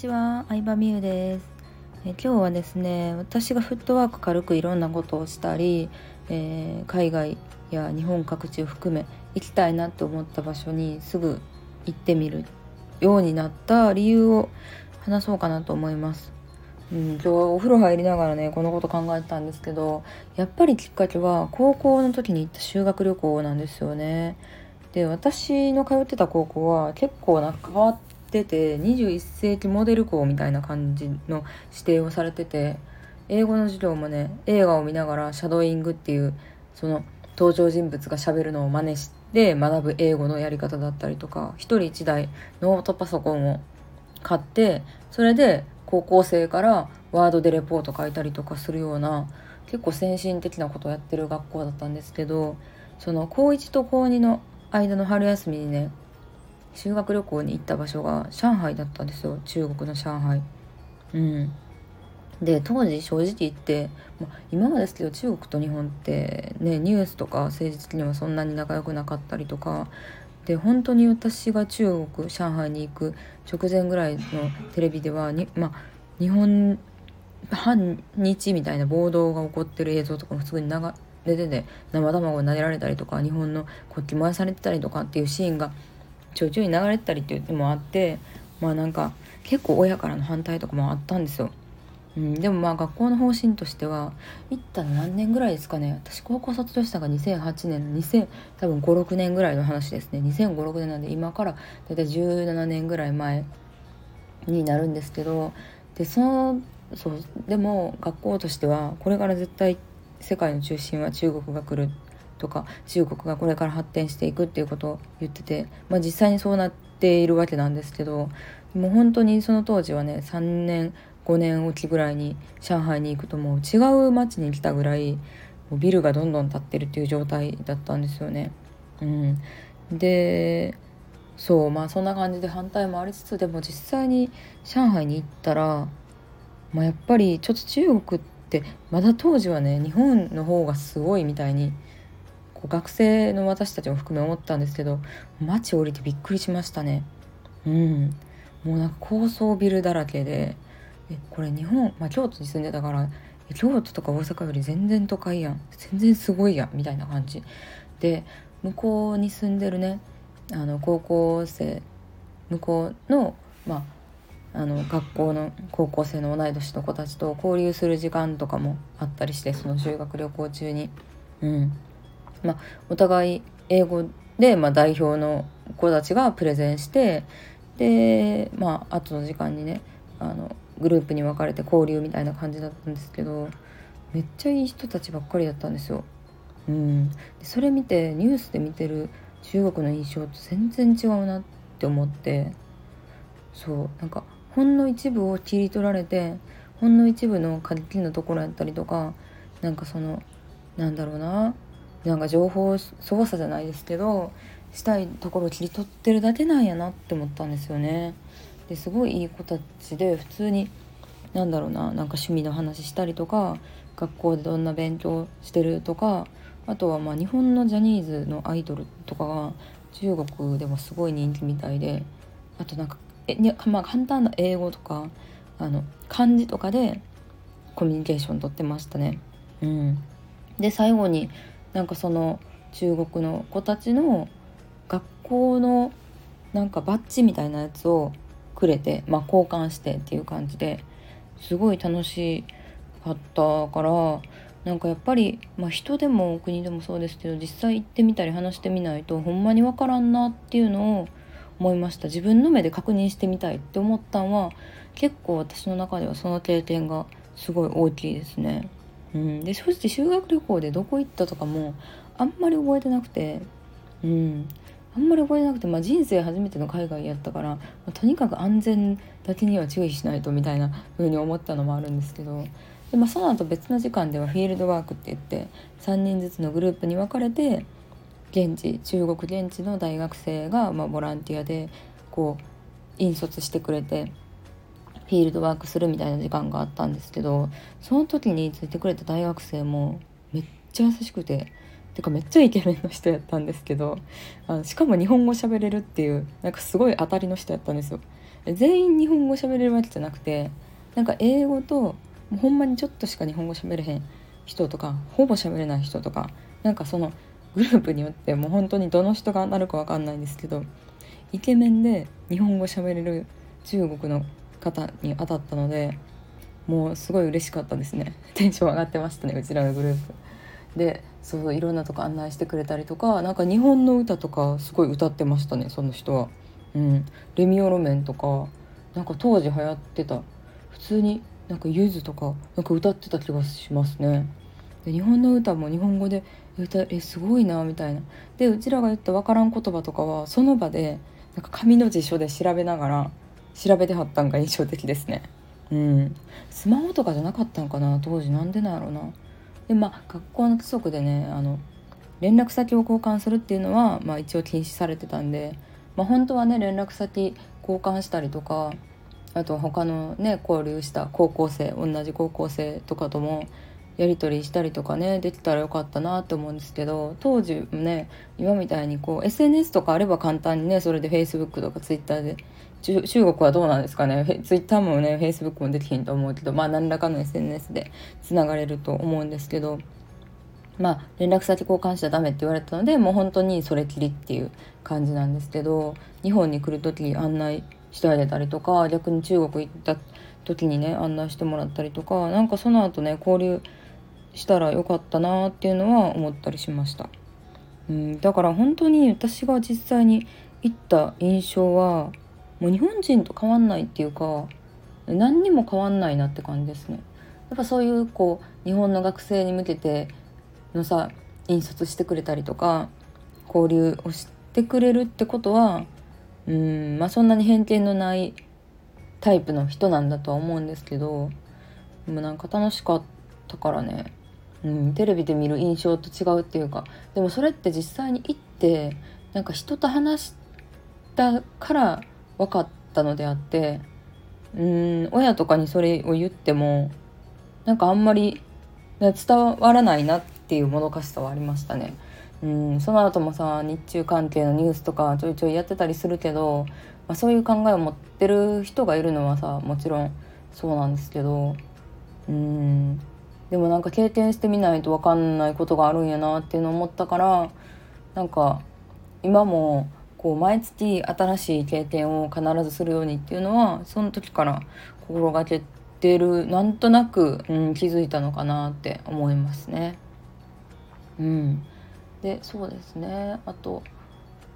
ちは、相葉美優ですえ。今日はですね、私がフットワーク軽くいろんなことをしたり、えー、海外や日本各地を含め行きたいなって思った場所にすぐ行ってみるようになった理由を話そうかなと思います。うん、今日はお風呂入りながらねこのこと考えてたんですけどやっぱりきっかけは高校の時に行った修学旅行なんですよね。で私の通ってた高校は結構なんか変わってて21世紀モデル校みたいな感じの指定をされてて英語の授業もね映画を見ながらシャドーイングっていうその登場人物がしゃべるのを真似して学ぶ英語のやり方だったりとか1人1台ノートパソコンを買ってそれで高校生からワードでレポート書いたりとかするような結構先進的なことをやってる学校だったんですけどその高1と高2の間の春休みにね修学旅行に行った場所が上海だったんですよ中国の上海。うんで当時正直言って、ま、今はでですけど中国と日本ってねニュースとか政治的にはそんなに仲良くなかったりとかで本当に私が中国上海に行く直前ぐらいのテレビではに、ま、日本反日みたいな暴動が起こってる映像とかもすぐに流れてて生卵を投げられたりとか日本の国旗燃やされてたりとかっていうシーンがちょいちょい流れてたりっていうのもあってまあなんか結構親からの反対とかもあったんですよ。うん、でもまあ学校の方針としては行ったの何年ぐらいですかね。私高校卒業したのが2008年2000多分56年ぐらいの話ですね。2005,6年なんで今から大体17年ぐらい前になるんですけどでそのそうでも学校としてはこれから絶対世界の中心は中国が来る。とか中国がこれから発展していくっていうことを言ってて、まあ、実際にそうなっているわけなんですけどもう本当にその当時はね3年5年おきぐらいに上海に行くともう違う街に来たぐらいもうビルがどんどん建ってるっていう状態だったんですよね。うん、でそうまあそんな感じで反対もありつつでも実際に上海に行ったら、まあ、やっぱりちょっと中国ってまだ当時はね日本の方がすごいみたいにこう学生の私たちも含め思ったんですけど街降りてびっくりしましたね。うん。もうなんか高層ビルだらけでえこれ日本、まあ、京都に住んでたから京都とか大阪より全然都会やん。全然すごいやん。みたいな感じ。で向こうに住んでるねあの高校生向こうのまああの学校の高校生の同い年の子たちと交流する時間とかもあったりしてその修学旅行中に。うん。まあ、お互い英語で、まあ、代表の子たちがプレゼンしてでまあ後の時間にねあのグループに分かれて交流みたいな感じだったんですけどめっちゃいい人たちばっかりだったんですよ。うん、それ見てニュースで見てる中国の印象と全然違うなって思ってそうなんかほんの一部を切り取られてほんの一部の過激なところやったりとかなんかそのなんだろうななんか情報操作じゃないですけどしたいところを切り取ってるだけなんやなって思ったんですよね。ですごいいい子たちで普通になんだろうななんか趣味の話したりとか学校でどんな勉強してるとかあとはまあ日本のジャニーズのアイドルとかが中国でもすごい人気みたいであとなんかえ、まあ、簡単な英語とかあの漢字とかでコミュニケーション取ってましたね。うん、で最後になんかその中国の子たちの学校のなんかバッジみたいなやつをくれて、まあ、交換してっていう感じですごい楽しかったからなんかやっぱり、まあ、人でも国でもそうですけど実際行ってみたり話してみないとほんまに分からんなっていうのを思いました自分の目で確認してみたいって思ったんは結構私の中ではその経験がすごい大きいですね。うん、で正直修学旅行でどこ行ったとかもあんまり覚えてなくて、うん、あんまり覚えてなくて、まあ、人生初めての海外やったから、まあ、とにかく安全だけには注意しないとみたいな風に思ったのもあるんですけど。で、まあ、その後別の時間ではフィールドワークって言って3人ずつのグループに分かれて現地中国現地の大学生が、ま、ボランティアでこう引率してくれてフィールドワークするみたいな時間があったんですけどその時についてくれた大学生もめっちゃ優しくててかめっちゃイケメンの人やったんですけどあのしかも日本語喋れるっていうなんかすごい当たりの人やったんですよ。全員日本語喋れるわけじゃなくてなんか英語とほんまにちょっとしか日本語喋れへん人とかほぼ喋れない人とかなんかそのグループによってもう本当にどの人がなるか分かんないんですけどイケメンで日本語喋れる中国の方に当たったのでもうすごい嬉しかったですね テンション上がってましたねうちらのグループ。でそういろんなとこ案内してくれたりとかなんか日本の歌とかすごい歌ってましたねその人は。うん、レミオロメンとかなんか当時流行ってた普通になんかゆずとかなんか歌ってた気がしますね。で日本の歌も日本語で歌えすごいなみたいな。でうちらが言った分からん言葉とかはその場でなんか紙の辞書で調べながら調べてはったんが印象的ですね。うん、スマホとかじゃなかったんかな当時なんでなんやろうな。でまあ学校の規則でねあの連絡先を交換するっていうのは、まあ、一応禁止されてたんで、まあ、本当はね連絡先交換したりとかあと他のね交流した高校生同じ高校生とかともやり取りしたりとかねできたらよかったなって思うんですけど当時ね今みたいにこう SNS とかあれば簡単にねそれで Facebook とか Twitter で中国はどうなんですかね Twitter もね Facebook もできひんと思うけどまあ何らかの SNS でつながれると思うんですけど。まあ、連絡先交換しちゃダメって言われたのでもう本当にそれきりっていう感じなんですけど日本に来る時案内してあげたりとか逆に中国行った時にね案内してもらったりとかなんかその後ね交流したらよかったなっていうのは思ったりしました。うん、だから本当に私が実際に行った印象はもう日本人と変わんないっていうか何にも変わんないなって感じですね。やっぱそういうこう日本の学生に向けてのさ引率してくれたりとか交流をしてくれるってことはうんまあそんなに偏見のないタイプの人なんだとは思うんですけどでもなんか楽しかったからねうん、テレビで見る印象と違うっていうかでもそれって実際に行ってなんか人と話したから分かったのであってうん親とかにそれを言ってもなんかあんまり伝わらないなっていうもどかしさはありましたね。うんその後もさ日中関係のニュースとかちょいちょいやってたりするけど、まあ、そういう考えを持ってる人がいるのはさもちろんそうなんですけどうんでもなんか経験してみないと分かんないことがあるんやなっていうのを思ったからなんか今もこう毎月新しい経験を必ずするようにっていうのはその時から心がけてるなんとなく、うん、気づいたのかなって思いますね。うん、でそうですねあと、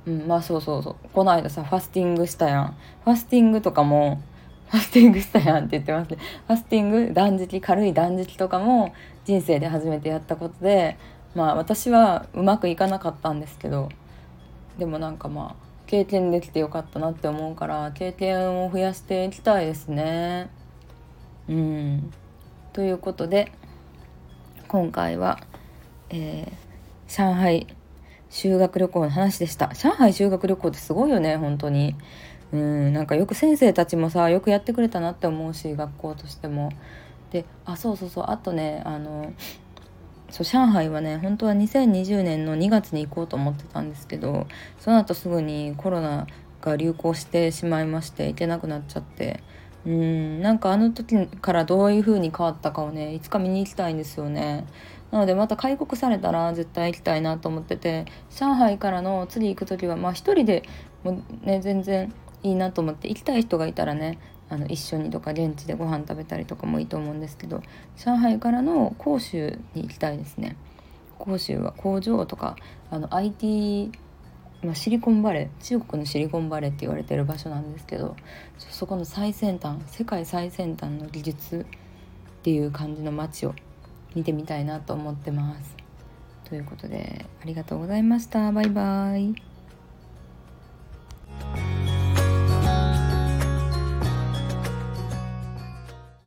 うん、まあそうそうそうこの間さファスティングしたやん。ファスティングとかもファスティングしたやんって言ってますね。ファスティング断食軽い断食とかも人生で初めてやったことでまあ私はうまくいかなかったんですけどでもなんかまあ経験できてよかったなって思うから経験を増やしていきたいですね。うんということで今回は、えー、上海修学旅行の話でした。上海修学旅行ってすごいよね本当に。うんなんかよく先生たちもさよくやってくれたなって思うし学校としても。であそうそうそうあとねあのそう上海はね本当は2020年の2月に行こうと思ってたんですけどその後すぐにコロナが流行してしまいまして行けなくなっちゃってうんなんかあの時からどういう風に変わったかをねいつか見に行きたいんですよね。なのでまた開国されたら絶対行きたいなと思ってて上海からの次行く時はまあ一人でもね全然いいなと思って行きたい人がいたらねあの一緒にとか現地でご飯食べたりとかもいいと思うんですけど上海からの広州に行きたいですね広州は工場とかあの IT まあ、シリコンバレー中国のシリコンバレーって言われてる場所なんですけどそこの最先端世界最先端の技術っていう感じの街を見てみたいなと思ってます。ということでありがとうございました。バイバイ。